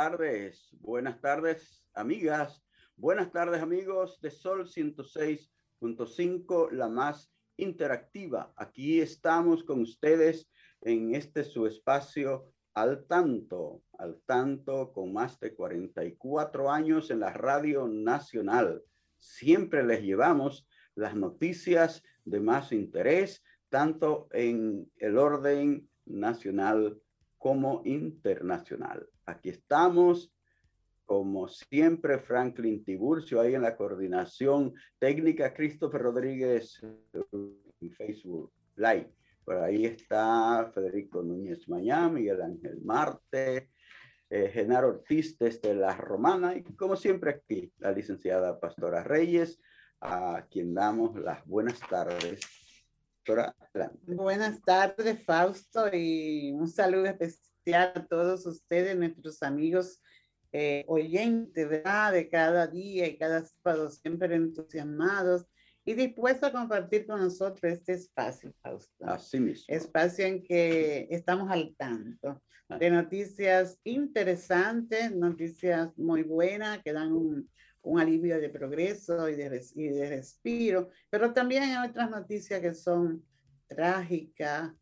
Tardes, buenas tardes, amigas, buenas tardes, amigos de Sol 106.5, la más interactiva. Aquí estamos con ustedes en este su espacio al tanto, al tanto con más de 44 años en la Radio Nacional. Siempre les llevamos las noticias de más interés, tanto en el orden nacional como internacional. Aquí estamos, como siempre, Franklin Tiburcio, ahí en la coordinación técnica, Christopher Rodríguez en Facebook Live. Por ahí está Federico Núñez Mañá, Miguel Ángel Marte, eh, Genaro Ortiz desde La Romana y como siempre aquí la licenciada Pastora Reyes, a quien damos las buenas tardes Buenas tardes, Fausto, y un saludo especial a todos ustedes, nuestros amigos eh, oyentes, ¿verdad? De cada día y cada sábado, siempre entusiasmados y dispuestos a compartir con nosotros este espacio, Fausto. Así mismo. Espacio en que estamos al tanto de noticias interesantes, noticias muy buenas que dan un, un alivio de progreso y de, y de respiro, pero también hay otras noticias que son trágicas,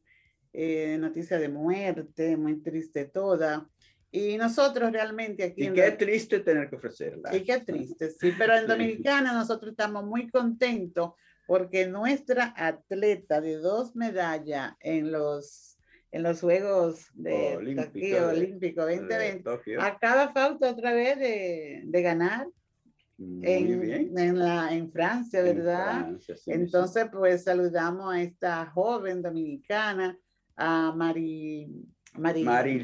eh, noticias de muerte, muy triste toda. Y nosotros realmente aquí... Y qué triste tener que ofrecerla. Y qué triste, sí, pero en Dominicana nosotros estamos muy contentos porque nuestra atleta de dos medallas en los en los Juegos de Olímpico, Olímpico 2020 acaba falta otra vez de, de ganar en, En, la, en Francia, ¿verdad? Entonces, pues saludamos a esta joven dominicana, a Mari, Mari,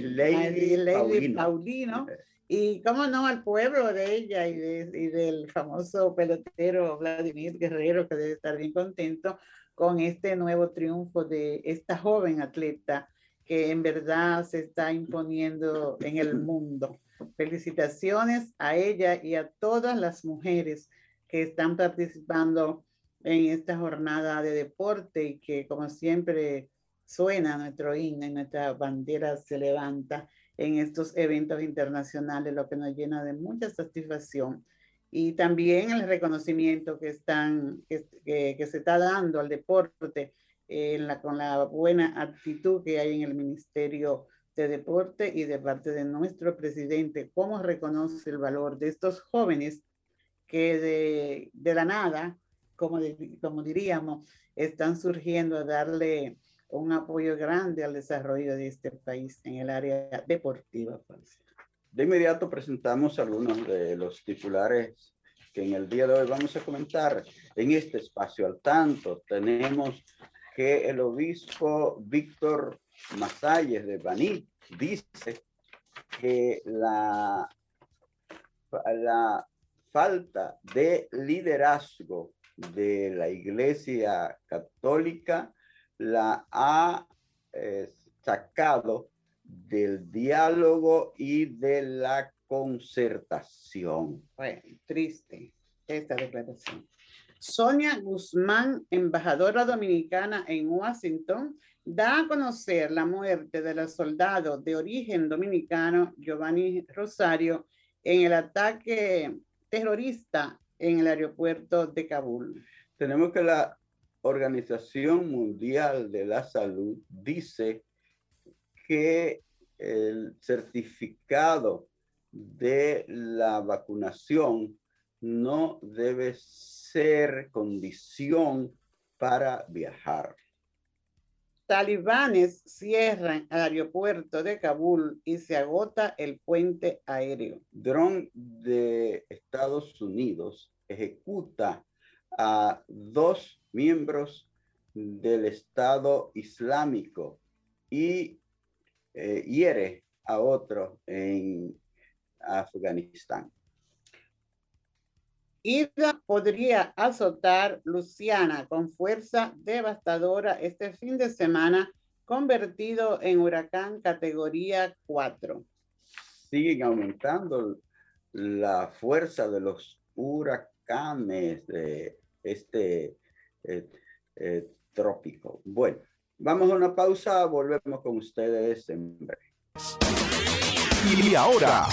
Lady Paulino. Y cómo no, al pueblo de ella y, de, y, del famoso pelotero Vladimir Guerrero, que debe estar bien contento con este nuevo triunfo de esta joven atleta que en verdad se está imponiendo en el mundo. Felicitaciones a ella y a todas las mujeres que están participando en esta jornada de deporte y que como siempre suena nuestro himno y nuestra bandera se levanta en estos eventos internacionales, lo que nos llena de mucha satisfacción. Y también el reconocimiento que, están, que, que, se está dando al deporte eh, la, con la buena actitud que hay en el Ministerio de Deporte y de parte de nuestro presidente, cómo reconoce el valor de estos jóvenes que de, de la nada, como, como diríamos, están surgiendo a darle un apoyo grande al desarrollo de este país en el área deportiva. De inmediato presentamos algunos de los titulares que en el día de hoy vamos a comentar en este espacio al tanto. Tenemos que el obispo Víctor Masalles de Baní dice que la, la falta de liderazgo de la Iglesia Católica la ha eh, sacado del diálogo y de la concertación. Bueno, triste esta declaración. Sonia Guzmán, embajadora dominicana en Washington, da a conocer la muerte del soldado de origen dominicano Giovanni Rosario en el ataque terrorista en el aeropuerto de Kabul. Tenemos que la Organización Mundial de la Salud dice que el certificado de la vacunación no debe ser condición para viajar. Talibanes cierran el aeropuerto de Kabul y se agota el puente aéreo. Dron de Estados Unidos ejecuta a dos miembros del Estado Islámico y eh, hiere a otro en Afganistán. Ida podría azotar Luciana con fuerza devastadora este fin de semana, convertido en huracán categoría 4. Siguen aumentando la fuerza de los huracanes de este eh, eh, trópico. Bueno, vamos a una pausa, volvemos con ustedes en breve. Y ahora,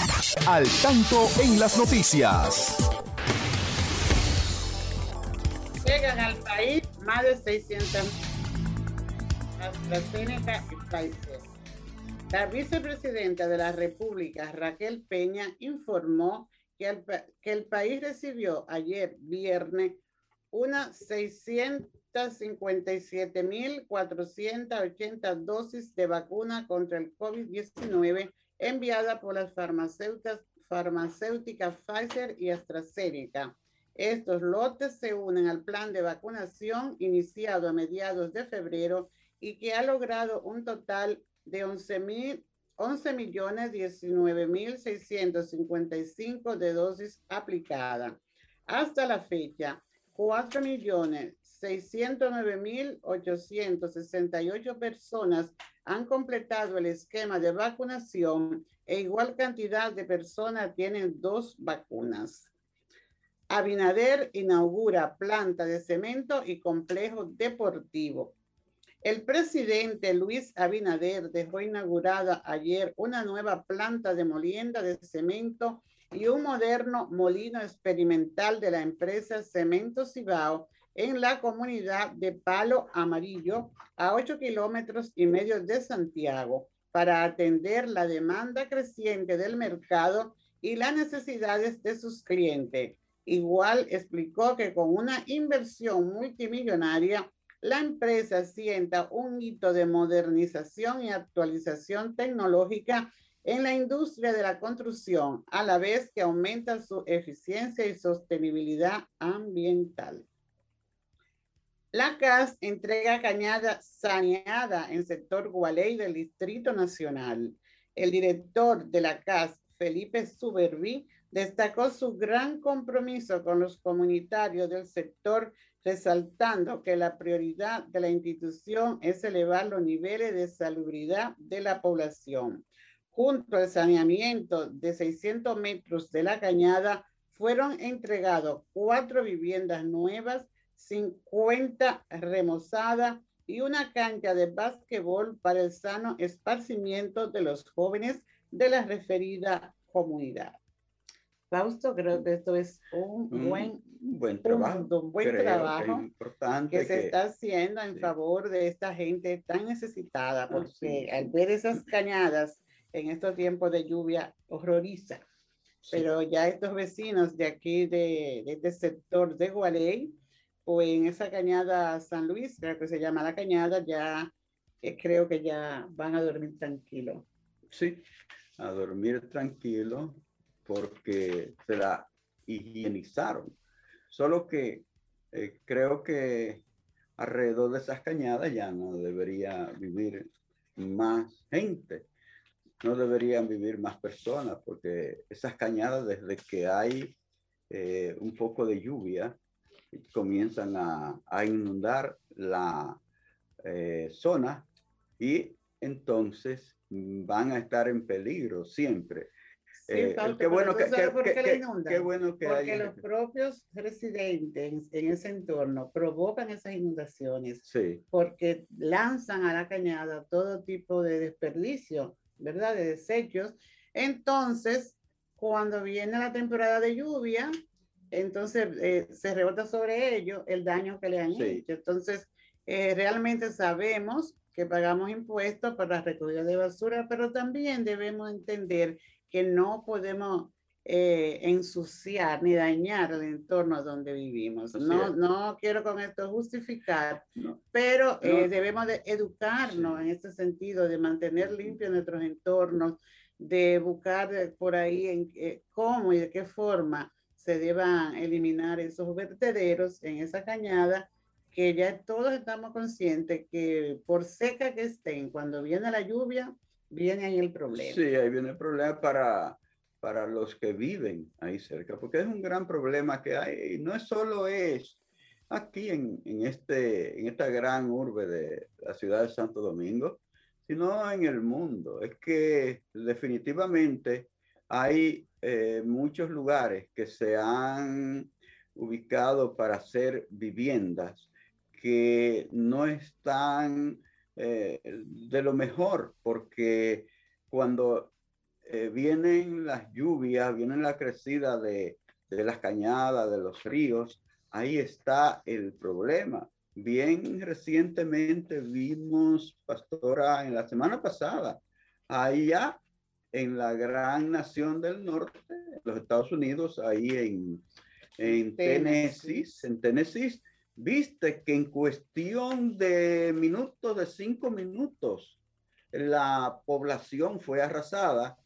al tanto en las noticias. Más de 600 AstraZeneca y Pfizer. La vicepresidenta de la República, Raquel Peña, informó que el, país recibió ayer viernes unas 657.480 dosis de vacuna contra el COVID-19 enviada por las farmacéuticas, farmacéuticas Pfizer y AstraZeneca. Estos lotes se unen al plan de vacunación iniciado a mediados de febrero y que ha logrado un total de 11 mil 11 millones 19 mil 655 de dosis aplicadas. Hasta la fecha, 4 millones 609.868 personas han completado el esquema de vacunación e igual cantidad de personas tienen dos vacunas. Abinader inaugura planta de cemento y complejo deportivo. El presidente Luis Abinader dejó inaugurada ayer una nueva planta de molienda de cemento y un moderno molino experimental de la empresa Cemento Cibao en la comunidad de Palo Amarillo, a 8 kilómetros y medio de Santiago, para atender la demanda creciente del mercado y las necesidades de sus clientes. Igual explicó que con una inversión multimillonaria, la empresa sienta un hito de modernización y actualización tecnológica en la industria de la construcción, a la vez que aumenta su eficiencia y sostenibilidad ambiental. La CAS entrega cañada saneada en sector Gualey del Distrito Nacional. El director de la CAS, Felipe Suberví, destacó su gran compromiso con los comunitarios del sector, resaltando que la prioridad de la institución es elevar los niveles de salubridad de la población. Junto al saneamiento de 600 metros de la cañada, fueron entregados cuatro viviendas nuevas 50 remozadas y una cancha de básquetbol para el sano esparcimiento de los jóvenes de la referida comunidad. Fausto, creo que esto es un buen, buen trabajo, un buen trabajo que, se está haciendo en favor de esta gente tan necesitada, porque al ver esas cañadas en estos tiempos de lluvia horroriza. Pero ya estos vecinos de aquí, de, de este sector de Gualey, o en esa cañada San Luis, creo que se llama la cañada, ya eh, creo que ya van a dormir tranquilo. Sí, a dormir tranquilo porque se la higienizaron. Solo que eh, creo que alrededor de esas cañadas ya no debería vivir más gente, no deberían vivir más personas, porque esas cañadas desde que hay eh, un poco de lluvia, comienzan a, inundar la eh, zona y entonces van a estar en peligro siempre. Eh, qué bueno que, qué, bueno que porque los propios residentes en ese entorno provocan esas inundaciones sí. porque lanzan a la cañada todo tipo de desperdicio, ¿verdad? De desechos. Entonces, cuando viene la temporada de lluvia, entonces eh, se rebota sobre ellos el daño que le han hecho. Entonces, eh, realmente sabemos que pagamos impuestos para la recogida de basura, pero también debemos entender que no podemos eh, ensuciar ni dañar el entorno donde vivimos. No, no quiero con esto justificar, pero eh, debemos de educarnos en este sentido, de mantener limpios nuestros entornos, de buscar por ahí en, cómo y de qué forma se deban eliminar esos vertederos en esa cañada que ya todos estamos conscientes que por seca que estén, cuando viene la lluvia, viene ahí el problema. Sí, ahí viene el problema para, para los que viven ahí cerca, porque es un gran problema que hay. Y no es solo es aquí en, en, este, en esta gran urbe de la ciudad de Santo Domingo, sino en el mundo. Es que definitivamente hay eh, muchos lugares que se han ubicado para hacer viviendas que no están eh, de lo mejor, porque cuando eh, vienen las lluvias, viene la crecida de, de las cañadas, de los ríos, ahí está el problema. Bien recientemente vimos, pastora, en la semana pasada, allá en la gran nación del norte, los Estados Unidos, ahí en, en Tennessee, en Tennessee, viste que en cuestión de minutos, de cinco minutos, la población fue arrasada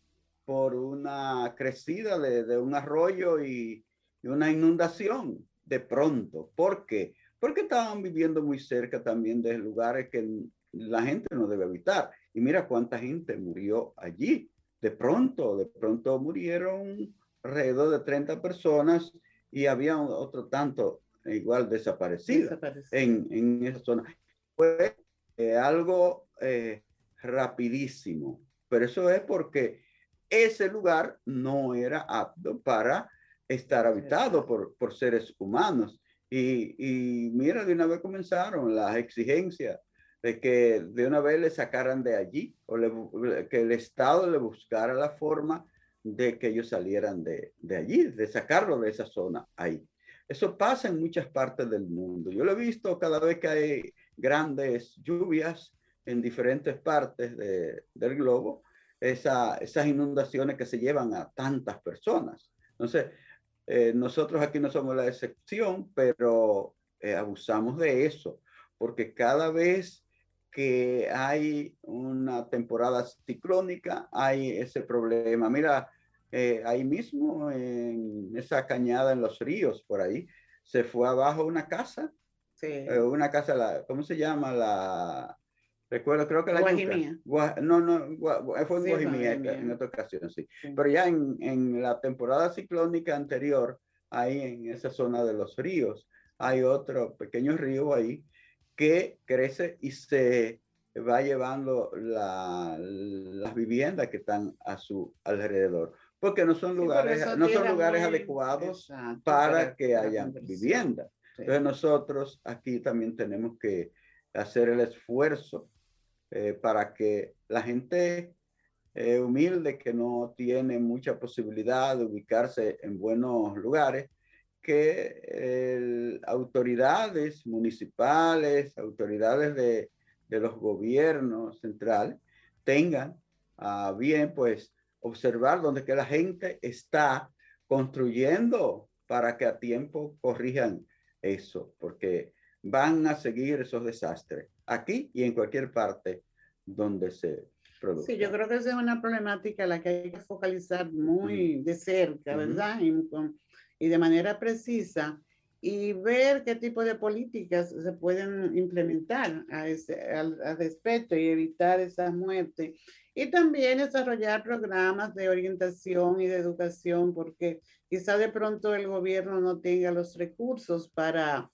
por una crecida de, un arroyo y, una inundación de pronto. ¿Por qué? Porque estaban viviendo muy cerca también de lugares que la gente no debe habitar. Y mira cuánta gente murió allí. De pronto, de pronto murieron alrededor de 30 personas y había otro tanto igual desaparecida, En, en, esa zona. Fue eh, algo eh, rapidísimo, pero eso es porque ese lugar no era apto para estar habitado por, por seres humanos. Y, y, mira, de una vez comenzaron las exigencias de que de una vez le sacaran de allí o que el Estado le buscara la forma de que ellos salieran de, de allí, de sacarlo de esa zona ahí. Eso pasa en muchas partes del mundo. Yo lo he visto cada vez que hay grandes lluvias en diferentes partes del globo, esas inundaciones que se llevan a tantas personas. Entonces, eh, nosotros aquí no somos la excepción, pero eh, abusamos de eso, porque cada vez que hay una temporada ciclónica, hay ese problema. Mira, eh, ahí mismo, en esa cañada en los ríos, por ahí, se fue abajo una casa. Sí. Eh, una casa, la, ¿cómo se llama? La, recuerdo, creo que la Guajimía. no, no, fue en Guajimía, en otra ocasión, sí. Pero ya en, en, la temporada ciclónica anterior, ahí en esa zona de los ríos, hay otro pequeño río ahí que crece y se va llevando la, las viviendas que están a su alrededor porque no son lugares, no son lugares adecuados para, que haya vivienda. Entonces nosotros aquí también tenemos que hacer el esfuerzo eh, para que la gente eh, humilde que no tiene mucha posibilidad de ubicarse en buenos lugares, que autoridades municipales, autoridades de, de los gobiernos centrales tengan a bien pues observar dónde que la gente está construyendo para que a tiempo corrijan eso, porque van a seguir esos desastres aquí y en cualquier parte donde se produzca. Sí, yo creo que esa es una problemática a la que hay que focalizar muy de cerca, ¿verdad? Y, y, de manera precisa y ver qué tipo de políticas se pueden implementar a ese, al, al respecto y evitar esas muertes y también desarrollar programas de orientación y de educación, porque quizá de pronto el gobierno no tenga los recursos para,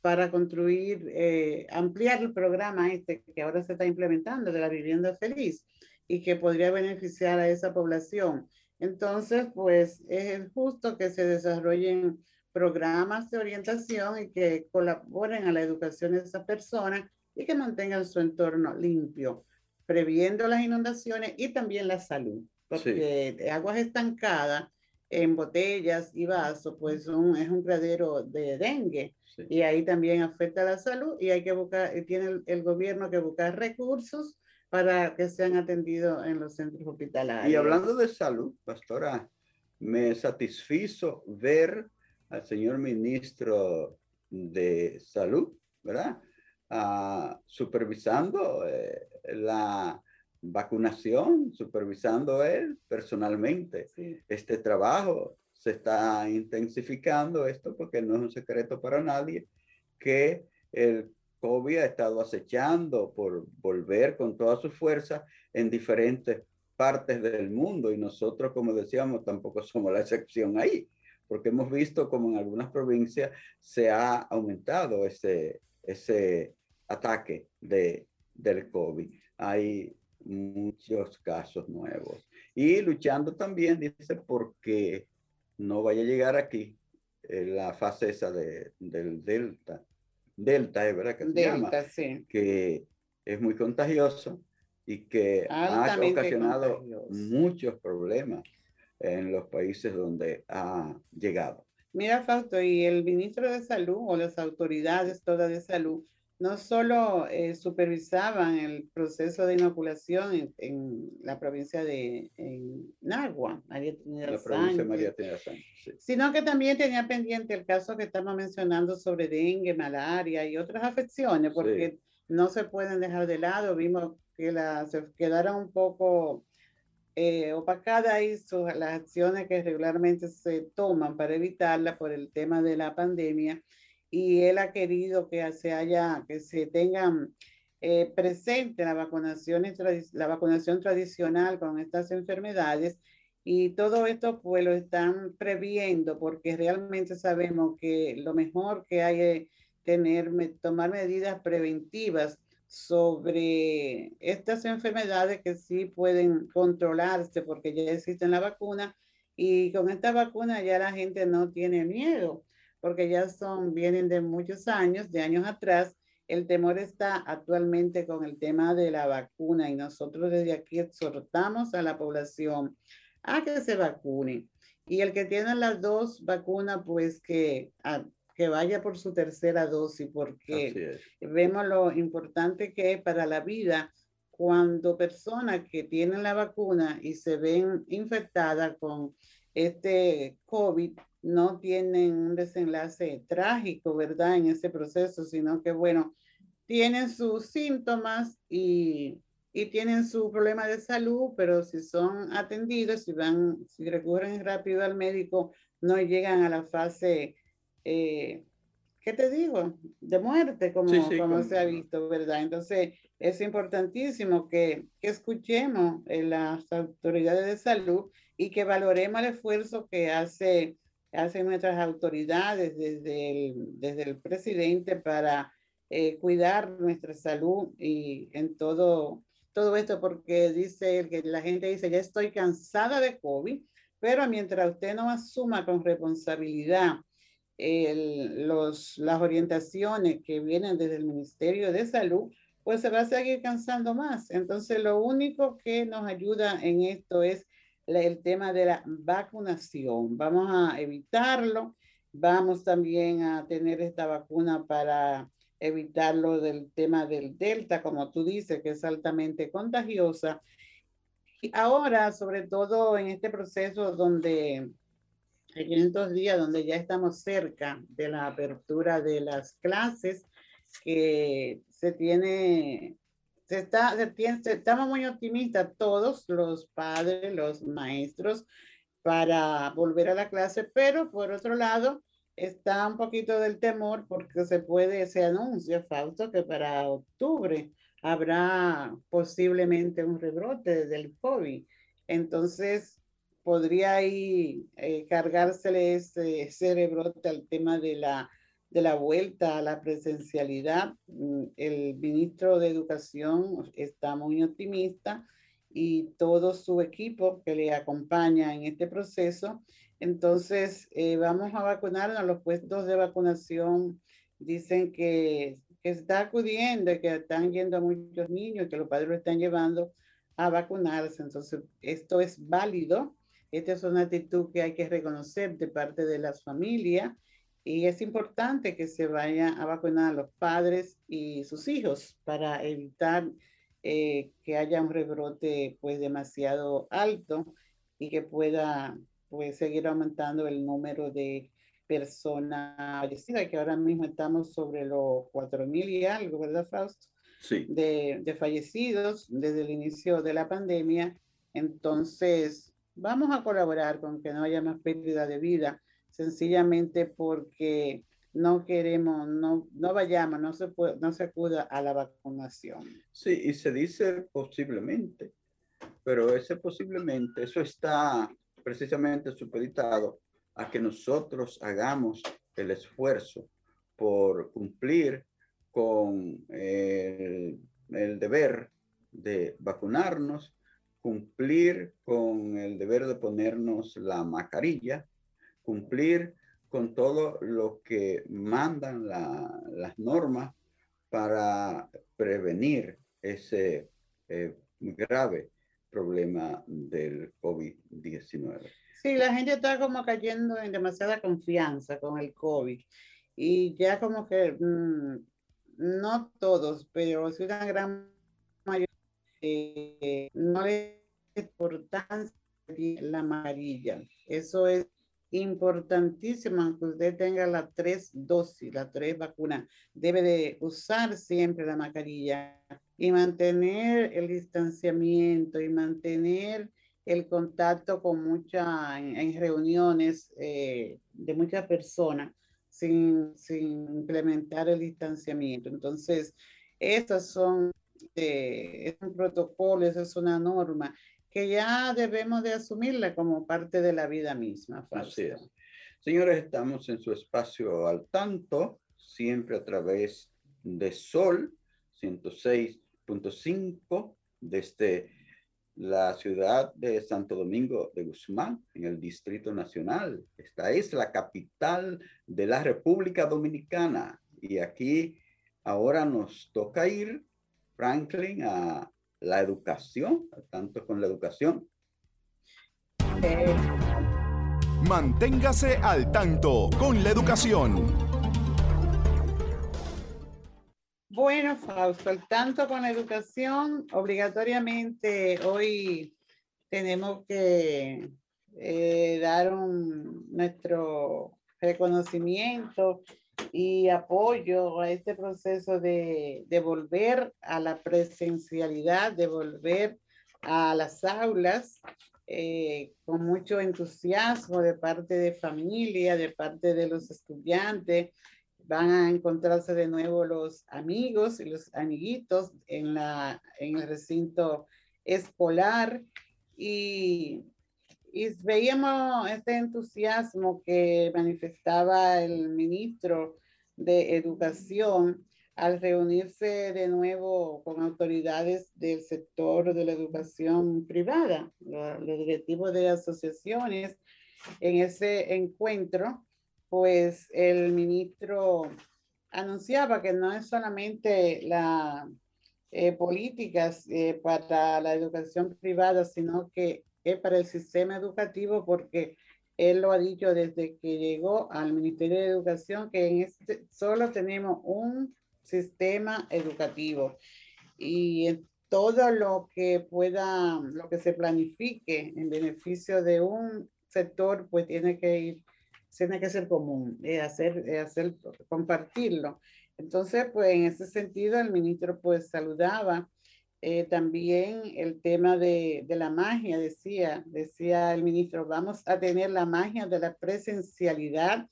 para construir, eh, ampliar el programa este que ahora se está implementando de la vivienda feliz y que podría beneficiar a esa población. Entonces, pues es justo que se desarrollen programas de orientación y que colaboren a la educación de esa persona y que mantengan su entorno limpio previendo las inundaciones y también la salud, porque aguas estancadas en botellas y vasos, pues un, es un criadero de dengue. Y ahí también afecta la salud y hay que buscar, tiene el, gobierno que buscar recursos para que sean atendidos en los centros hospitalarios. Y hablando de salud, pastora, me satisfizo ver al señor ministro de salud, ¿verdad? Ah, supervisando eh, la vacunación, supervisando él personalmente. Este trabajo se está intensificando esto porque no es un secreto para nadie que el COVID ha estado acechando por volver con toda su fuerza en diferentes partes del mundo y nosotros, como decíamos, tampoco somos la excepción ahí, porque hemos visto como en algunas provincias se ha aumentado ese, ese ataque de, del COVID. Hay muchos casos nuevos. Y luchando también, dice, porque no vaya a llegar aquí eh, la fase esa de, del Delta. Delta, es verdad que se llama, que es muy contagioso y que ha ocasionado muchos problemas en los países donde ha llegado. Mira, Fausto, y el ministro de Salud o las autoridades todas de salud no solo eh, supervisaban el proceso de inoculación en, la provincia de Nagua, María Trinidad sino que también tenía pendiente el caso que estamos mencionando sobre dengue, malaria y otras afecciones, porque no se pueden dejar de lado. Vimos que la, se quedaron un poco eh, opacadas ahí las acciones que regularmente se toman para evitarla por el tema de la pandemia. Y él ha querido que se haya, que se tengan eh, presente la vacunación, la vacunación tradicional con estas enfermedades. Y todo esto pues lo están previendo porque realmente sabemos que lo mejor que hay es tener, tomar medidas preventivas sobre estas enfermedades que sí pueden controlarse porque ya existen la vacuna y con esta vacuna ya la gente no tiene miedo porque ya son, vienen de muchos años, de años atrás. El temor está actualmente con el tema de la vacuna y nosotros desde aquí exhortamos a la población a que se vacune. Y el que tiene las dos vacunas, pues que, que vaya por su tercera dosis, porque vemos lo importante que es para la vida cuando personas que tienen la vacuna y se ven infectadas con este COVID, no tienen un desenlace trágico, ¿verdad? En ese proceso, sino que, bueno, tienen sus síntomas y, y tienen su problema de salud, pero si son atendidos, si van, si recurren rápido al médico, no llegan a la fase, eh, ¿qué te digo? De muerte, como, como, se ha visto, ¿verdad? Entonces, es importantísimo que, que escuchemos en las autoridades de salud y que valoremos el esfuerzo que hace hacen nuestras autoridades desde el, desde el presidente para eh, cuidar nuestra salud y en todo, todo esto, porque dice que la gente dice, ya estoy cansada de COVID, pero mientras usted no asuma con responsabilidad los, las orientaciones que vienen desde el Ministerio de Salud, pues se va a seguir cansando más. Entonces, lo único que nos ayuda en esto es el tema de la vacunación. Vamos a evitarlo. Vamos también a tener esta vacuna para evitarlo del tema del Delta, como tú dices, que es altamente contagiosa. Y ahora, sobre todo en este proceso donde en estos días donde ya estamos cerca de la apertura de las clases, que se tiene está, estamos muy optimistas todos, los padres, los maestros, para volver a la clase, pero por otro lado, está un poquito del temor porque se puede, se anuncia, Fausto, que para octubre habrá posiblemente un rebrote del COVID. Entonces, podría ahí eh, cargársele ese, ese rebrote al tema de la de la vuelta a la presencialidad. Mm, el ministro de Educación está muy optimista y todo su equipo que le acompaña en este proceso. Entonces, eh, vamos a vacunar a los puestos de vacunación. Dicen que, que está acudiendo, que están yendo muchos niños, que los padres lo están llevando a vacunarse. Entonces, esto es válido Esta es una actitud que hay que reconocer de parte de las familias y es importante que se vaya a vacunar a los padres y sus hijos para evitar eh, que haya un rebrote pues demasiado alto y que pueda pues seguir aumentando el número de personas fallecidas, que ahora mismo estamos sobre los cuatro mil y algo, ¿verdad, Fausto? Sí. De, de fallecidos desde el inicio de la pandemia. Entonces, vamos a colaborar con que no haya más pérdida de vida, sencillamente porque no queremos, no, no vayamos, no se, puede, no se acuda a la vacunación. Sí, y se dice posiblemente, pero ese posiblemente, eso está precisamente supeditado a que nosotros hagamos el esfuerzo por cumplir con el, el deber de vacunarnos, cumplir con el deber de ponernos la mascarilla, cumplir con todo lo que mandan las normas para prevenir ese eh, grave problema del COVID-19. Sí, la gente está como cayendo en demasiada confianza con el COVID y ya como que mm, no todos, pero sí una gran eh, no le importancia la amarilla. Eso es importantísimo que usted tenga las tres dosis, las tres vacunas. Debe de usar siempre la mascarilla y mantener el distanciamiento y mantener el contacto con muchas, en, reuniones eh, de muchas personas sin, sin, implementar el distanciamiento. Entonces, esas son, eh, es un protocolo, esa es una norma que ya debemos de asumirla como parte de la vida misma. Así es. Señores, estamos en su espacio al tanto, siempre a través de Sol 106.5 desde la ciudad de Santo Domingo de Guzmán, en el Distrito Nacional. Esta es la capital de la República Dominicana. Y aquí ahora nos toca ir, Franklin, a la educación, tanto con la educación. Manténgase al tanto con la educación. Bueno, Fausto, al tanto con la educación, obligatoriamente hoy tenemos que eh, dar un, nuestro reconocimiento y apoyo a este proceso de, de volver a la presencialidad, de volver a las aulas eh, con mucho entusiasmo de parte de familia, de parte de los estudiantes. Van a encontrarse de nuevo los amigos y los amiguitos en, la, en el recinto escolar y y veíamos este entusiasmo que manifestaba el ministro de Educación al reunirse de nuevo con autoridades del sector de la educación privada, los, directivos de asociaciones. En ese encuentro, pues el ministro anunciaba que no es solamente la eh, políticas eh, para la educación privada, sino que para el sistema educativo porque él lo ha dicho desde que llegó al Ministerio de Educación que en este solo tenemos un sistema educativo y todo lo que pueda, lo que se planifique en beneficio de un sector, pues tiene que ir, tiene que ser común, eh, hacer, hacer, compartirlo. Entonces, pues en ese sentido, el ministro pues saludaba eh, también el tema de, de, la magia, decía, decía el ministro, vamos a tener la magia de la presencialidad,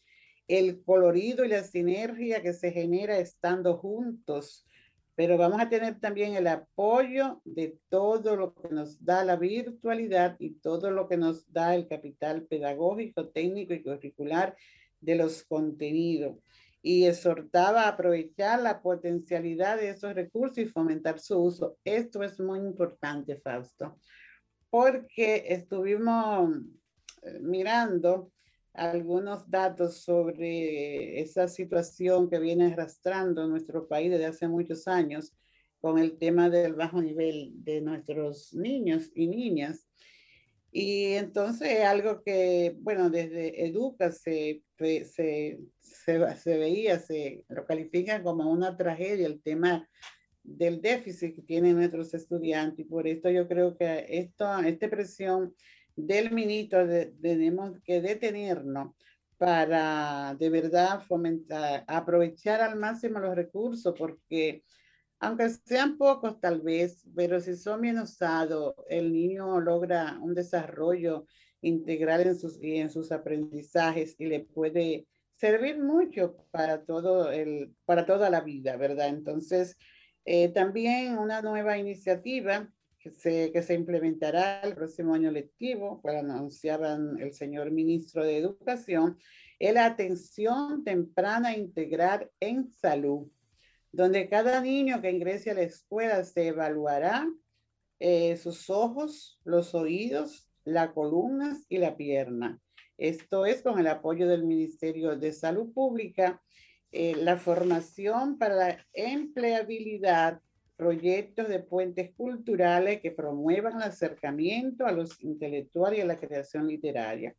el colorido y la sinergia que se genera estando juntos, pero vamos a tener también el apoyo de todo lo que nos da la virtualidad y todo lo que nos da el capital pedagógico, técnico y curricular de los contenidos y exhortaba a aprovechar la potencialidad de esos recursos y fomentar su uso. Esto es muy importante, Fausto, porque estuvimos eh, mirando algunos datos sobre esa situación que viene arrastrando nuestro país desde hace muchos años con el tema del bajo nivel de nuestros niños y niñas. Y entonces algo que, bueno, desde Educa se, se, se, se, veía, se lo califica como una tragedia el tema del déficit que tienen nuestros estudiantes. Y por esto yo creo que esto, esta presión del ministro tenemos que detenernos para de verdad fomentar, aprovechar al máximo los recursos, porque aunque sean pocos tal vez, pero si son bien usados, el niño logra un desarrollo integral en sus, en sus aprendizajes y le puede servir mucho para, todo el, para toda la vida, ¿verdad? Entonces, eh, también una nueva iniciativa que se, que se implementará el próximo año lectivo, pues anunciaban el señor ministro de Educación, es la atención temprana integral en salud donde cada niño que ingrese a la escuela se evaluará eh, sus ojos, los oídos, las columnas y la pierna. Esto es con el apoyo del Ministerio de Salud Pública, eh, la formación para la empleabilidad, proyectos de puentes culturales que promuevan el acercamiento a los intelectuales y a la creación literaria.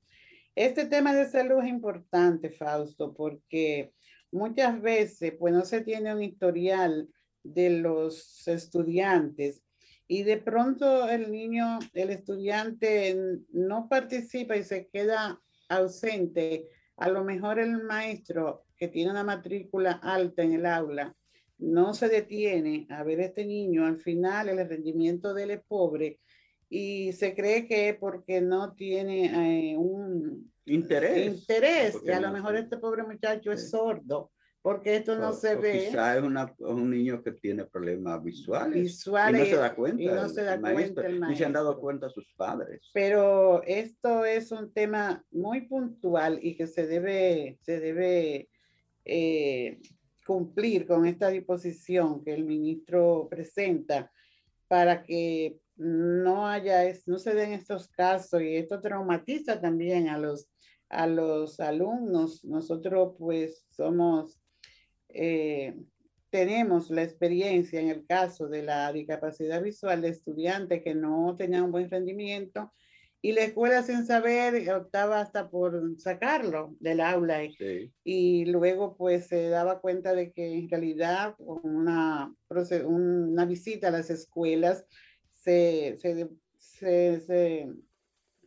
Este tema de salud es importante, Fausto, porque muchas veces pues no se tiene un historial de los estudiantes y de pronto el niño, el estudiante no participa y se queda ausente. A lo mejor el maestro que tiene una matrícula alta en el aula no se detiene a ver este niño, al final el rendimiento de él es pobre y se cree que porque no tiene eh, un interés. Interés, y a lo mejor este pobre muchacho es sordo, porque esto no se ve. Quizá es un niño que tiene problemas visuales. Visuales. Y no se da cuenta. Y no se da cuenta el Ni se han dado cuenta sus padres. Pero esto es un tema muy puntual y que se debe, se debe eh, cumplir con esta disposición que el ministro presenta para que no haya, no se den estos casos y esto traumatiza también a los a los alumnos. Nosotros pues somos, eh, tenemos la experiencia en el caso de la discapacidad visual de estudiantes que no tenían un buen rendimiento y la escuela sin saber optaba hasta por sacarlo del aula y, luego pues se daba cuenta de que en realidad una, una visita a las escuelas se, se, se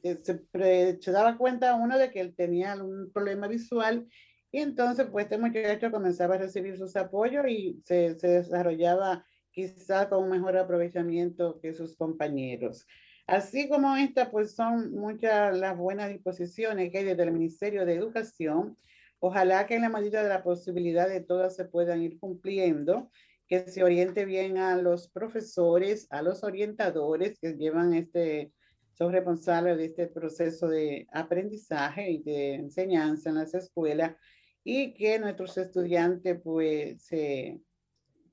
eh, se, daba cuenta uno de que él tenía un problema visual y entonces pues este muchacho comenzaba a recibir sus apoyos y se, desarrollaba quizá con un mejor aprovechamiento que sus compañeros. Así como esta, pues son muchas las buenas disposiciones que hay desde el Ministerio de Educación. Ojalá que en la medida de la posibilidad de todas se puedan ir cumpliendo, que se oriente bien a los profesores, a los orientadores que llevan este son responsables de este proceso de aprendizaje y de enseñanza en las escuelas y que nuestros estudiantes pues se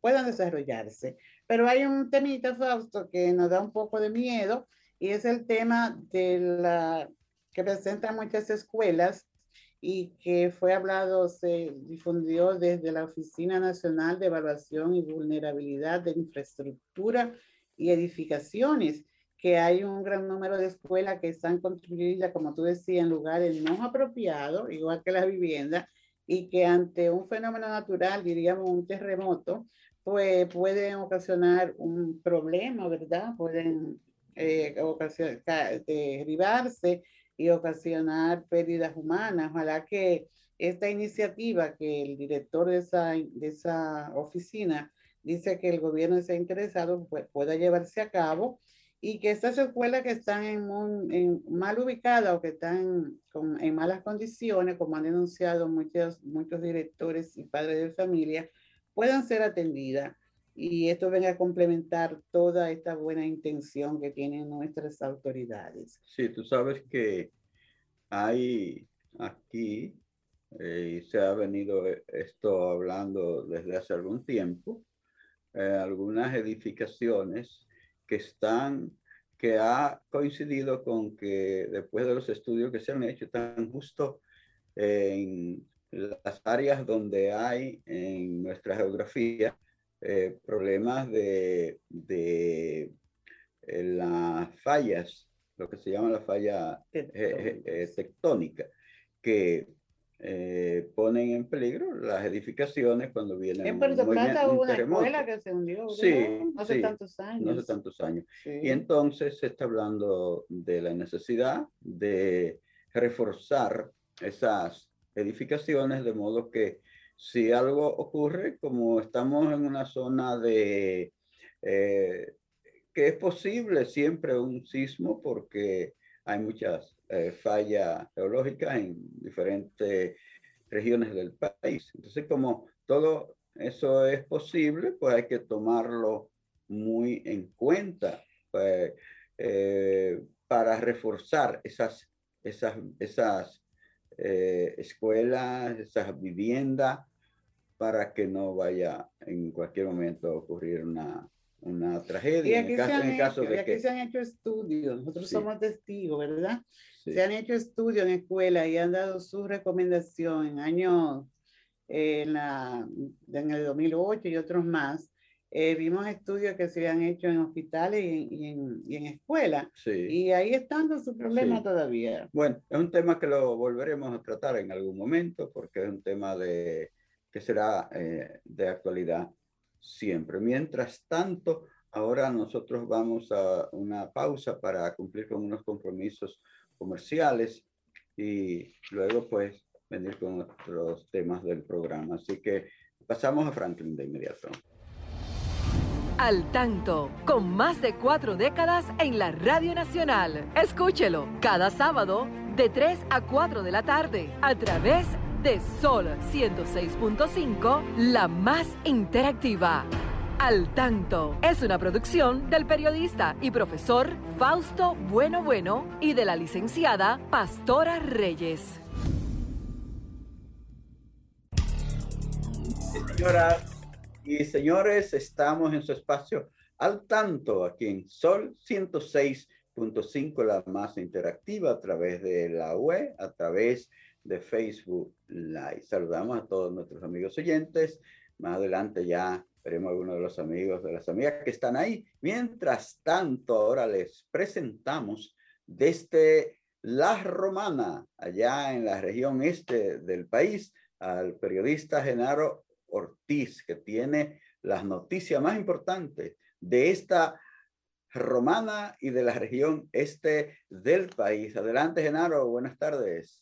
puedan desarrollarse. Pero hay un temita, Fausto, que nos da un poco de miedo y es el tema de la que presentan muchas escuelas y que fue hablado, se difundió desde la Oficina Nacional de Evaluación y Vulnerabilidad de Infraestructura y Edificaciones, que hay un gran número de escuelas que están construidas, como tú decías, en lugares no apropiados, igual que las viviendas, y que ante un fenómeno natural, diríamos un terremoto, pues pueden ocasionar un problema, ¿verdad? Pueden eh, ocasionar, derribarse y ocasionar pérdidas humanas. Ojalá que esta iniciativa que el director de esa, de esa oficina dice que el gobierno está interesado, pues pueda llevarse a cabo y que estas escuelas que están en, mal ubicadas o que están en malas condiciones, como han denunciado muchos, muchos directores y padres de familia, puedan ser atendidas. Y esto venga a complementar toda esta buena intención que tienen nuestras autoridades. Sí, tú sabes que hay aquí, eh, y se ha venido esto hablando desde hace algún tiempo, eh, algunas edificaciones que están, que ha coincidido con que después de los estudios que se han hecho, están justo en las áreas donde hay en nuestra geografía eh, problemas de, de eh, las fallas lo que se llama la falla tectónica, que ponen en peligro las edificaciones cuando vienen. En Puerto Plata hubo una escuela que se hundió sí, no hace tantos años. No hace tantos años. Y entonces se está hablando de la necesidad de reforzar esas edificaciones de modo que si algo ocurre, como estamos en una zona de eh, que es posible siempre un sismo porque hay muchas eh, fallas geológicas en diferentes regiones del país. Entonces, como todo eso es posible, pues hay que tomarlo muy en cuenta pues, eh, para reforzar esas, esas, esas escuelas, esas viviendas, para que no vaya en cualquier momento a ocurrir una, una tragedia. Y aquí, se, han hecho, aquí se han hecho estudios, nosotros somos testigos, ¿verdad? Se han hecho estudios en escuelas y han dado su recomendación en años, en, la, en el 2008 y otros más. Eh, vimos estudios que se han hecho en hospitales y en, y en, escuelas. Y ahí están su problema todavía. Bueno, es un tema que lo volveremos a tratar en algún momento porque es un tema de que será eh, de actualidad siempre. Mientras tanto, ahora nosotros vamos a una pausa para cumplir con unos compromisos comerciales y luego pues venir con otros temas del programa. Así que pasamos a Franklin de inmediato. Al tanto, con más de cuatro décadas en la Radio Nacional. Escúchelo cada sábado de 3 a 4 de la tarde a través de de Sol 106.5, la más interactiva. Al tanto es una producción del periodista y profesor Fausto Bueno Bueno y de la licenciada Pastora Reyes. Señoras y señores, estamos en su espacio al tanto aquí en Sol 106.5, la más interactiva a través de la web, a través de de Facebook Live. Saludamos a todos nuestros amigos oyentes. Más adelante ya veremos algunos de los amigos, de las amigas que están ahí. Mientras tanto, ahora les presentamos desde La Romana, allá en la región este del país, al periodista Genaro Ortiz, que tiene las noticias más importantes de esta romana y de la región este del país. Adelante, Genaro, buenas tardes.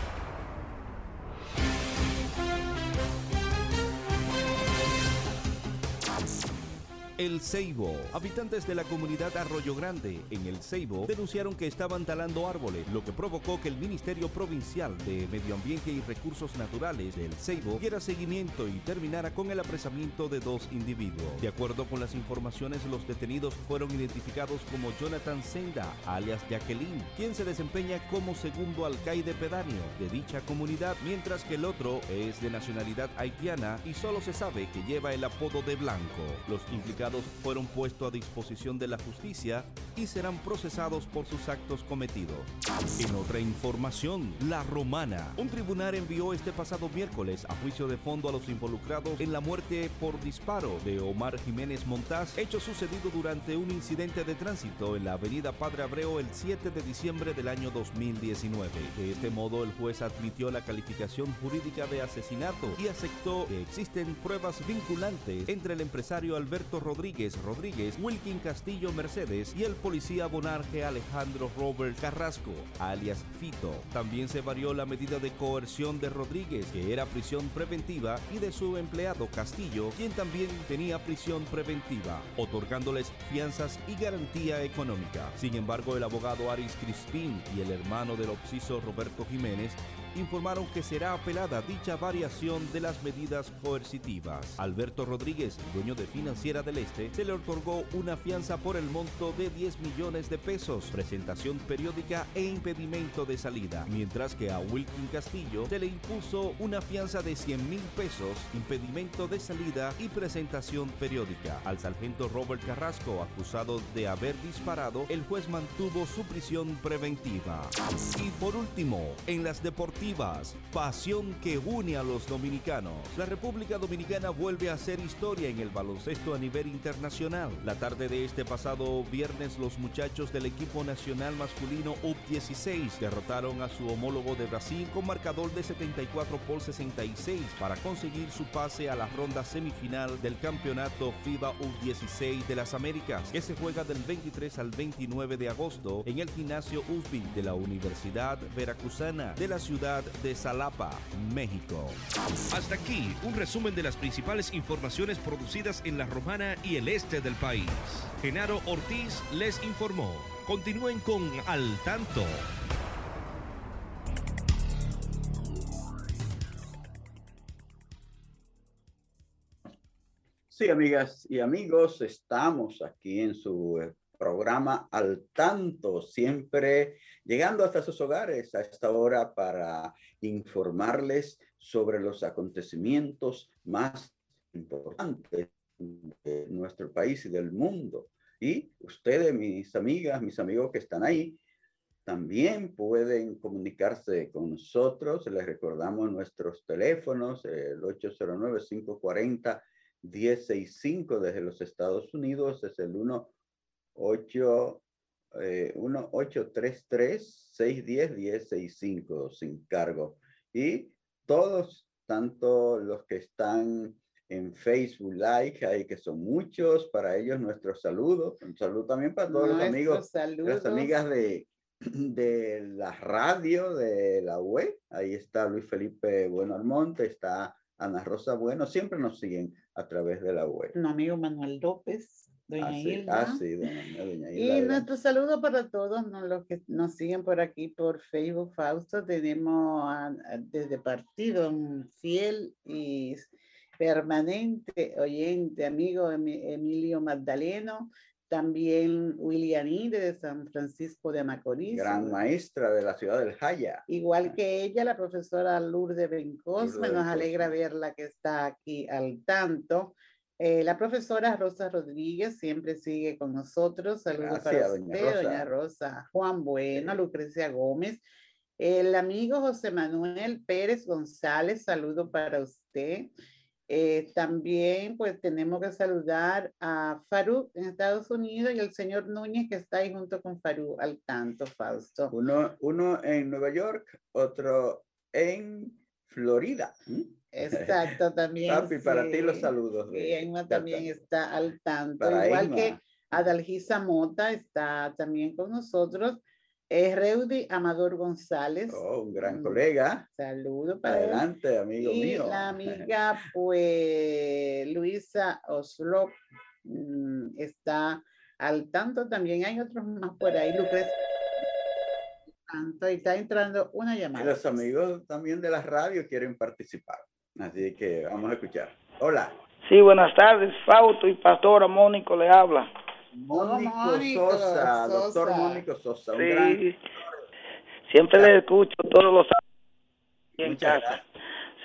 El Ceibo. Habitantes de la comunidad Arroyo Grande, en El Ceibo, denunciaron que estaban talando árboles, lo que provocó que el Ministerio Provincial de Medio Ambiente y Recursos Naturales del Ceibo diera seguimiento y terminara con el apresamiento de dos individuos. De acuerdo con las informaciones, los detenidos fueron identificados como Jonathan Senda, alias Jacqueline, quien se desempeña como segundo alcaide pedáneo de dicha comunidad, mientras que el otro es de nacionalidad haitiana y solo se sabe que lleva el apodo de Blanco. Los implicados fueron puestos a disposición de la justicia y serán procesados por sus actos cometidos. En otra información, La Romana. Un tribunal envió este pasado miércoles a juicio de fondo a los involucrados en la muerte por disparo de Omar Jiménez Montaz, hecho sucedido durante un incidente de tránsito en la avenida Padre Abreu el 7 de diciembre del año 2019. De este modo, el juez admitió la calificación jurídica de asesinato y aceptó que existen pruebas vinculantes entre el empresario Alberto Rodríguez Rodríguez Rodríguez, Wilkin Castillo Mercedes y el policía bonarje Alejandro Robert Carrasco, alias Fito. También se varió la medida de coerción de Rodríguez, que era prisión preventiva, y de su empleado Castillo, quien también tenía prisión preventiva, otorgándoles fianzas y garantía económica. Sin embargo, el abogado Aris Crispín y el hermano del obsiso Roberto Jiménez informaron que será apelada dicha variación de las medidas coercitivas. Alberto Rodríguez, dueño de Financiera del Este, se le otorgó una fianza por el monto de 10 millones de pesos, presentación periódica e impedimento de salida, mientras que a Wilkin Castillo se le impuso una fianza de 100 mil pesos, impedimento de salida y presentación periódica. Al sargento Robert Carrasco, acusado de haber disparado, el juez mantuvo su prisión preventiva. Y por último, en las pasión que une a los dominicanos. La República Dominicana vuelve a hacer historia en el baloncesto a nivel internacional. La tarde de este pasado viernes, los muchachos del equipo nacional masculino UP16 derrotaron a su homólogo de Brasil con marcador de 74 por 66 para conseguir su pase a la ronda semifinal del campeonato FIBA U16 de las Américas, que se juega del 23 al 29 de agosto en el gimnasio USBI de la Universidad Veracruzana de la ciudad de Salapa, México. Hasta aquí un resumen de las principales informaciones producidas en la Romana y el este del país. Genaro Ortiz les informó. Continúen con Al Tanto. Sí, amigas y amigos, estamos aquí en su programa Al Tanto, siempre llegando hasta sus hogares a esta hora para informarles sobre los acontecimientos más importantes de nuestro país y del mundo. Y ustedes, mis amigas, mis amigos que están ahí, también pueden comunicarse con nosotros. Les recordamos nuestros teléfonos, el 809-540-1065 desde los Estados Unidos, es el 1 8, eh, 1-833-610-1065 sin cargo. Y todos, tanto los que están en Facebook Like, hay que son muchos, para ellos nuestro saludo. Un saludo también para todos los amigos, las amigas de, de la radio, de la web. Ahí está Luis Felipe Bueno Almonte, está Ana Rosa Bueno, siempre nos siguen a través de la web. Un amigo Manuel López. Doña Ah, Hilda. doña, Y nuestro saludo para todos ¿no? los que nos siguen por aquí por Facebook, Fausto. Tenemos a- a- desde partido un fiel y permanente oyente, amigo Emi- Emilio Magdaleno, también William de San Francisco de Macorís. Gran maestra de la ciudad del Jaya. Igual que ella, la profesora Lourdes Bencosme, Lourdes nos alegra verla que está aquí al tanto. Eh, la profesora Rosa Rodríguez siempre sigue con nosotros. Saludos para Gracias, doña usted, Rosa. doña Rosa. Juan Bueno, Sí. Lucrecia Gómez. El amigo José Manuel Pérez González, saludo para usted. Eh, también pues tenemos que saludar a Faruk en Estados Unidos y el señor Núñez que está ahí junto con Faruk al tanto, Fausto. Uno, uno en Nueva York, otro en Florida. ¿Mm? Exacto, también. Papi, para ti los saludos. de- Y Emma también está al tanto, igual Emma. que Adalgisa Mota está también con nosotros. Es Reudy Amador González. Oh, un gran colega. Saludo para él. Adelante, amigo y mío. la amiga, pues, Luisa Oslo mm, está al tanto. También hay otros más por ahí. Lucrecia. Tanto, y está entrando una Y llamada. los amigos también de la radio quieren participar. Así que vamos a escuchar. Hola. Sí, buenas tardes, Fausto y Pastora Mónico le habla. Mónico Mónico Sosa, doctor. Mónico Sosa. Un gran, Sí, siempre le escucho todos los sábados aquí en Muchas casa. gracias.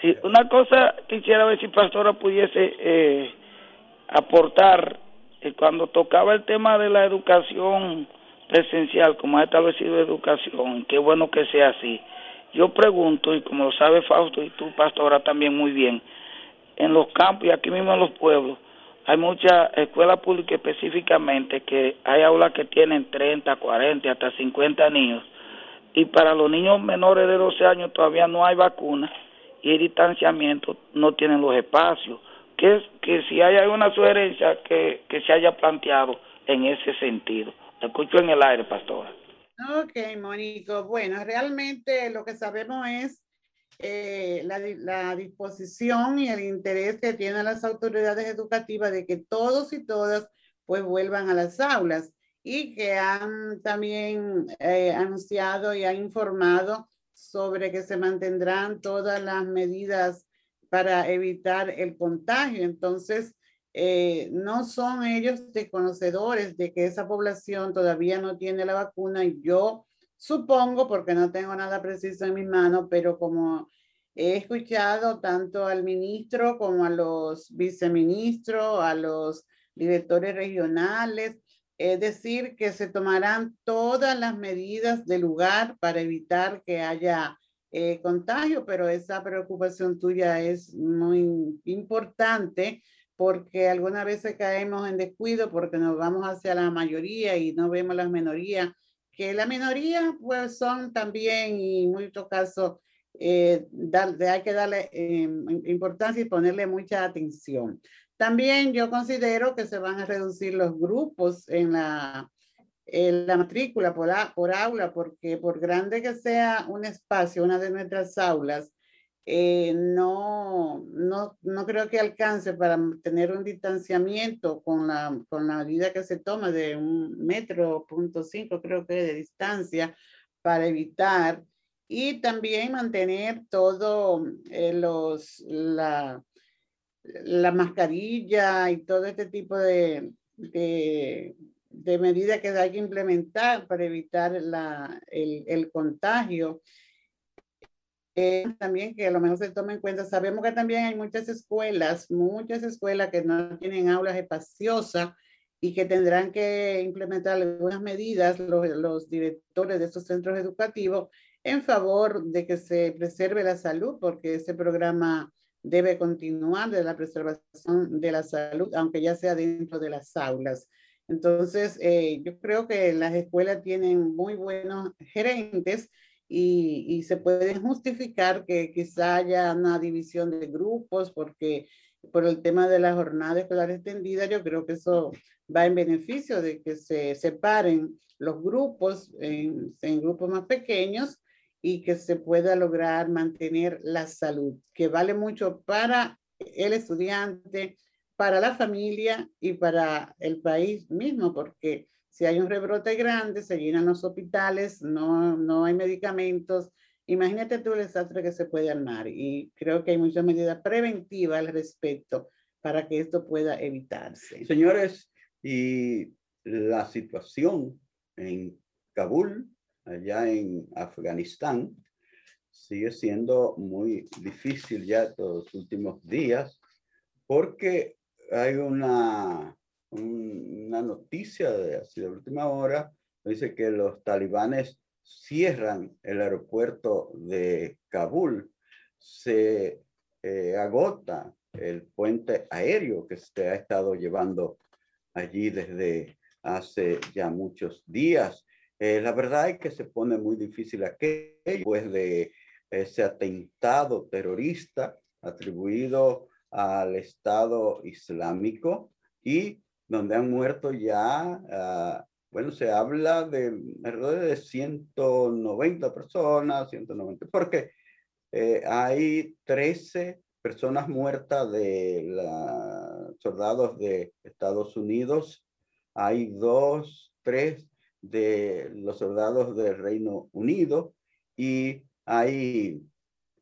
Sí, una cosa quisiera ver si Pastora pudiese eh, aportar eh, cuando tocaba el tema de la educación presencial, como ha establecido educación, qué bueno que sea así. Yo pregunto, y como lo sabe Fausto y tú, Pastora, también muy bien, en los campos y aquí mismo en los pueblos, hay muchas escuelas públicas específicamente que hay aulas que tienen 30, 40, hasta 50 niños. Y para los niños menores de 12 años todavía no hay vacuna y el distanciamiento no tienen los espacios. Que, que si hay alguna sugerencia que, que se haya planteado en ese sentido. Te escucho en el aire, pastora. Ok, Mónico. Bueno, realmente lo que sabemos es eh, la, di- la disposición y el interés que tienen las autoridades educativas de que todos y todas pues vuelvan a las aulas y que han también eh, anunciado y han informado sobre que se mantendrán todas las medidas para evitar el contagio. Entonces, eh, no son ellos desconocedores de que esa población todavía no tiene la vacuna. Yo supongo, porque no tengo nada preciso en mis manos, pero como he escuchado tanto al ministro como a los viceministros, a los directores regionales, es decir, que se tomarán todas las medidas del lugar para evitar que haya eh, contagio, pero esa preocupación tuya es muy importante porque algunas veces caemos en descuido porque nos vamos hacia la mayoría y no vemos las minorías, que la minoría pues son también y en muchos casos eh, hay que darle eh, importancia y ponerle mucha atención. También yo considero que se van a reducir los grupos en la, en la matrícula por, por aula, porque por grande que sea un espacio, una de nuestras aulas, eh, no, no, no creo que alcance para tener un distanciamiento con la, con la medida que se toma de un metro, punto cinco, creo que de distancia, para evitar y también mantener todo eh, los, la, la mascarilla y todo este tipo de, de, de medidas que hay que implementar para evitar la, el, el contagio. Eh, también que a lo mejor se tome en cuenta, sabemos que también hay muchas escuelas, muchas escuelas que no tienen aulas espaciosas y que tendrán que implementar algunas medidas los, los directores de estos centros educativos en favor de que se preserve la salud, porque ese programa debe continuar de la preservación de la salud, aunque ya sea dentro de las aulas. Entonces, eh, yo creo que las escuelas tienen muy buenos gerentes y, se puede justificar que quizá haya una división de grupos porque por el tema de la jornada escolar extendida, yo creo que eso va en beneficio de que se separen los grupos en grupos más pequeños y que se pueda lograr mantener la salud, que vale mucho para el estudiante, para la familia y para el país mismo, porque si hay un rebrote grande, se llenan los hospitales, no, no hay medicamentos. Imagínate tú el desastre que se puede armar y creo que hay muchas medidas preventivas al respecto para que esto pueda evitarse. Señores, y la situación en Kabul allá en Afganistán sigue siendo muy difícil ya estos últimos días porque hay una, una noticia de así última hora, dice que los talibanes cierran el aeropuerto de Kabul, se eh, agota el puente aéreo que se ha estado llevando allí desde hace ya muchos días. Eh, la verdad es que se pone muy difícil aquello, después de ese atentado terrorista atribuido al Estado Islámico y donde han muerto ya, uh, bueno, se habla de alrededor de 190 personas, 190, porque eh, hay 13 personas muertas de la, soldados de Estados Unidos, hay dos, tres de los soldados del Reino Unido y ahí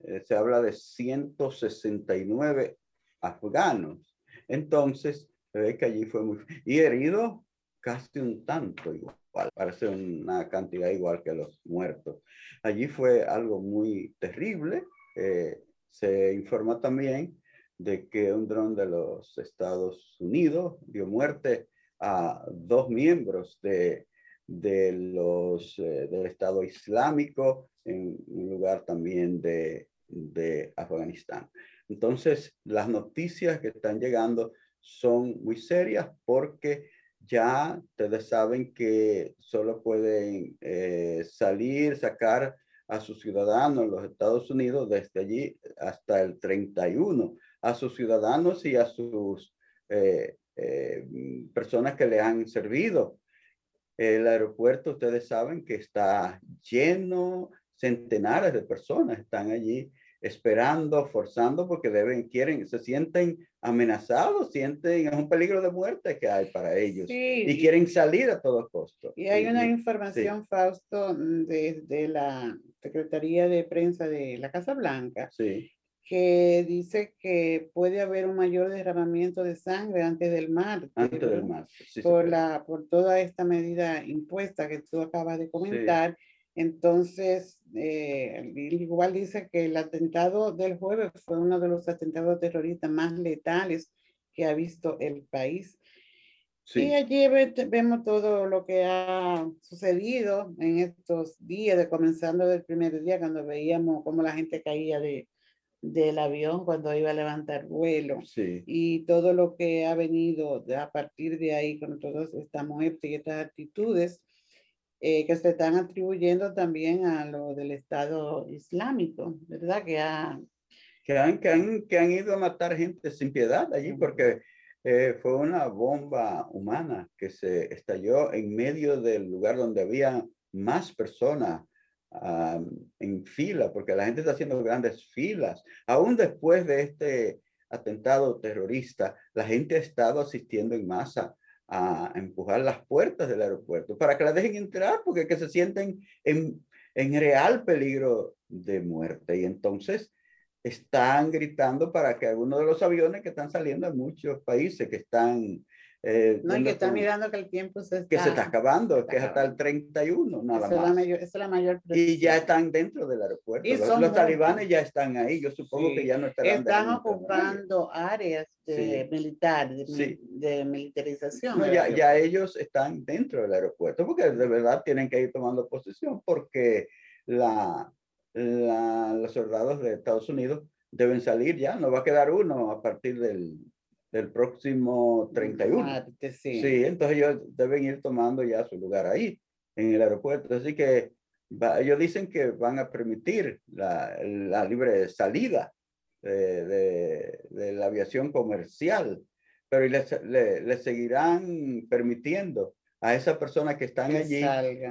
eh, se habla de 169 afganos. Entonces, se ve que allí fue muy... Y herido casi un tanto igual, parece una cantidad igual que los muertos. Allí fue algo muy terrible. Eh, se informa también de que un dron de los Estados Unidos dio muerte a dos miembros de los, eh, del Estado Islámico, en un lugar también de, de Afganistán. Entonces, las noticias que están llegando son muy serias porque ya ustedes saben que solo pueden eh, salir, sacar a sus ciudadanos en los Estados Unidos desde allí hasta el 31, a sus ciudadanos y a sus eh, personas que le han servido. El aeropuerto, ustedes saben que está lleno, centenares de personas están allí esperando, forzando, porque deben, quieren, se sienten amenazados, sienten, es un peligro de muerte que hay para ellos y quieren salir a todo costo. Y hay una información, Fausto, desde la Secretaría de Prensa de la Casa Blanca, sí. que dice que puede haber un mayor derramamiento de sangre antes del mar. Antes del mar. por, la, por toda esta medida impuesta que tú acabas de comentar. Entonces, eh, igual dice que el atentado del jueves fue uno de los atentados terroristas más letales que ha visto el país. Y allí vemos todo lo que ha sucedido en estos días, de comenzando del primer día, cuando veíamos cómo la gente caía de, del avión cuando iba a levantar vuelo. Y todo lo que ha venido a partir de ahí con todas estas muertes y estas actitudes eh, que se están atribuyendo también a lo del Estado Islámico, ¿verdad? Que, ha... que, han, que, han, que han ido a matar gente sin piedad allí, porque eh, fue una bomba humana que se estalló en medio del lugar donde había más personas en fila, porque la gente está haciendo grandes filas. Aún después de este atentado terrorista, la gente ha estado asistiendo en masa a empujar las puertas del aeropuerto para que la dejen entrar porque que se sienten en, en real peligro de muerte. Y entonces están gritando para que algunos de los aviones que están saliendo en muchos países que están eh, no, y que está mirando que el tiempo se está, que se está acabando, que es hasta el 31, nada más. Es la mayor, es la mayor y ya están dentro del aeropuerto. Los, talibanes ya están ahí, yo supongo que ya no estarán. Están ocupando áreas de militar, de, militarización. ya, ya ellos están dentro del aeropuerto, porque de verdad tienen que ir tomando posición, porque la, la, los soldados de Estados Unidos deben salir ya, no va a quedar uno a partir del del próximo 31. sí. sí, entonces ellos deben ir tomando ya su lugar ahí, en el aeropuerto. Así que ellos dicen que van a permitir la, la libre salida de, de, la aviación comercial, pero les, le, seguirán permitiendo a esas personas que están allí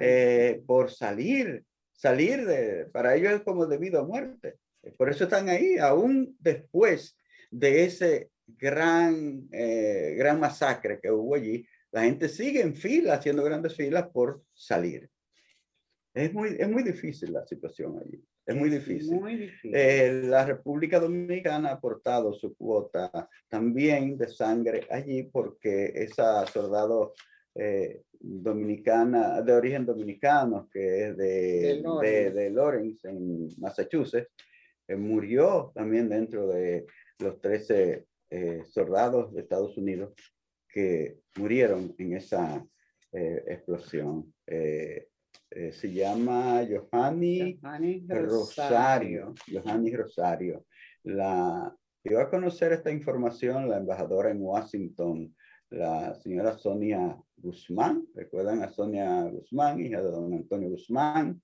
eh, por salir, salir de, para ellos es como debido a muerte. Por eso están ahí, aún después de ese gran, eh, gran masacre que hubo allí, la gente sigue en fila, haciendo grandes filas por salir. Es muy, es muy difícil la situación allí. Es muy difícil. Eh, la República Dominicana ha aportado su cuota también de sangre allí porque esa soldado eh, dominicana, de origen dominicano, que es de, de, de Lawrence, en Massachusetts, murió también dentro de los 13 eh, soldados de Estados Unidos que murieron en esa eh, explosión. Eh, se llama Johanny, Rosario. Johanny Rosario. La, dio a conocer esta información la embajadora en Washington, la señora Sonia Guzmán. ¿Recuerdan a Sonia Guzmán, hija de don Antonio Guzmán?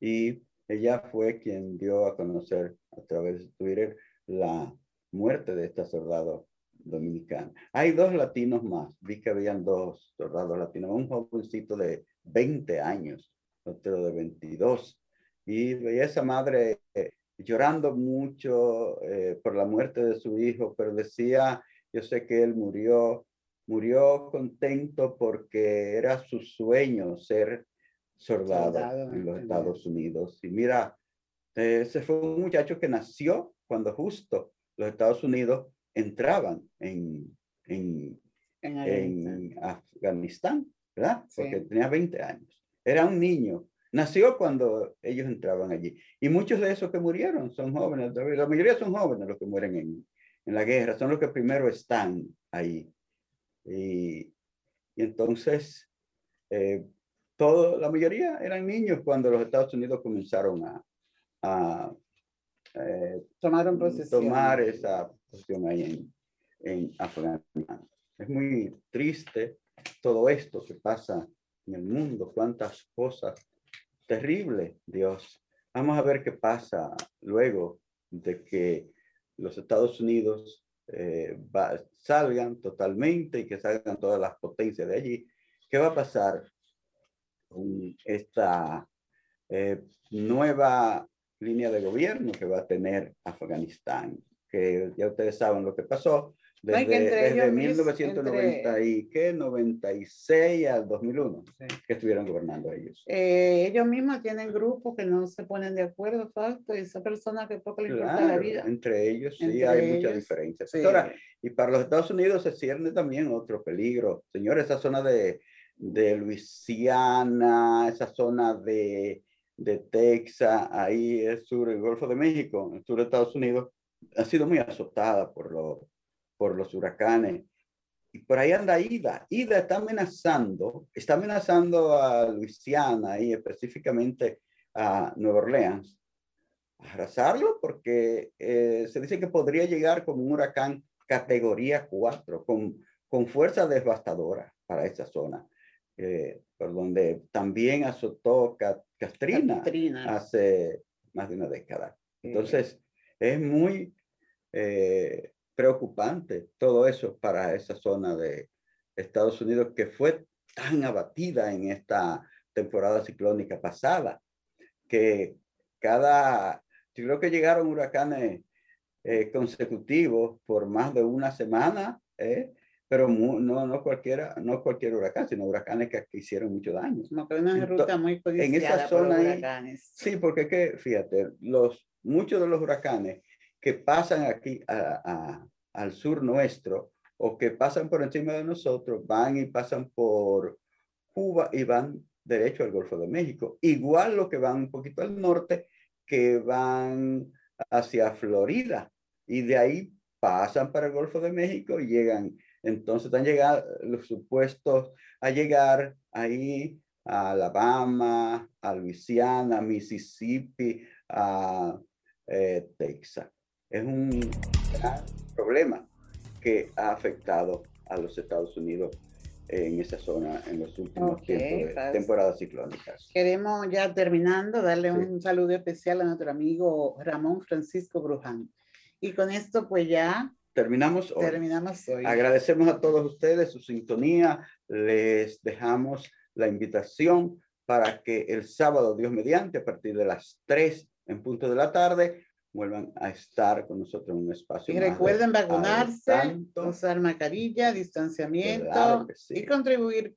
Y ella fue quien dio a conocer a través de Twitter la muerte de esta soldado dominicana. Hay dos latinos más, vi que habían dos soldados latinos, un jovencito de 20 años, otro de 22, y veía esa madre eh, llorando mucho eh, por la muerte de su hijo, pero decía, yo sé que él murió, murió contento porque era su sueño ser soldado, en los Estados Unidos. Y mira, ese fue un muchacho que nació cuando justo los Estados Unidos entraban en, en, en, Afganistán, ¿verdad? Porque tenía 20 años. Era un niño. Nació cuando ellos entraban allí. Y muchos de esos que murieron son jóvenes. La mayoría son jóvenes los que mueren en, en la guerra. Son los que primero están ahí. Y, y entonces, eh, todo, la mayoría eran niños cuando los Estados Unidos comenzaron a, a eh, Tomaron tomar esa posición ahí en, en Afganistán. Es muy triste todo esto que pasa en el mundo, cuántas cosas terribles, Dios. Vamos a ver qué pasa luego de que los Estados Unidos eh, salgan totalmente y que salgan todas las potencias de allí. ¿Qué va a pasar con esta eh, nueva línea de gobierno que va a tener Afganistán, que ya ustedes saben lo que pasó desde, desde 1990 y ¿qué? 96 al 2001 que estuvieron gobernando ellos. Eh, ellos mismos tienen grupos que no se ponen de acuerdo, facto, y esa persona que poco le importa la vida. Entre ellos sí hay muchas diferencias. Ahora, y para los Estados Unidos se cierne también otro peligro. Señores, esa zona de, de Luisiana, esa zona de, de Texas, ahí es sur, el Golfo de México, el sur de Estados Unidos, ha sido muy azotada por los por los huracanes. Y por ahí anda Ida. Ida está amenazando, está amenazando a Luisiana y específicamente a Nueva Orleans. arrasarlo porque eh, se dice que podría llegar como un huracán categoría 4, con, con fuerza devastadora para esa zona, eh, por donde también azotó Katrina, hace más de una década. Entonces, es muy eh, preocupante todo eso para esa zona de Estados Unidos que fue tan abatida en esta temporada ciclónica pasada, que cada, yo creo que llegaron huracanes eh, consecutivos por más de una semana, eh, pero no, no, cualquiera, no cualquier huracán, sino huracanes que, hicieron mucho daño. una ruta muy en esa zona huracanes. sí, porque que, fíjate, los, muchos de los huracanes que pasan aquí a, al sur nuestro o que pasan por encima de nosotros, van y pasan por Cuba y van derecho al Golfo de México. Igual lo que van un poquito al norte, que van hacia Florida y de ahí pasan para el Golfo de México y llegan. Entonces están llegando los supuestos a llegar ahí a Alabama, a Luisiana, Mississippi, a eh, Texas. Es un gran problema que ha afectado a los Estados Unidos en esa zona en los últimos tiempos de temporadas ciclónicas. Queremos ya terminando darle un saludo especial a nuestro amigo Ramón Francisco Bruján. Y con esto pues ya terminamos hoy. Terminamos hoy. Agradecemos a todos ustedes su sintonía. Les dejamos la invitación para que el sábado, Dios mediante, a partir de las 3 en punto de la tarde, vuelvan a estar con nosotros en un espacio. Y recuerden vacunarse, usar mascarilla, distanciamiento y contribuir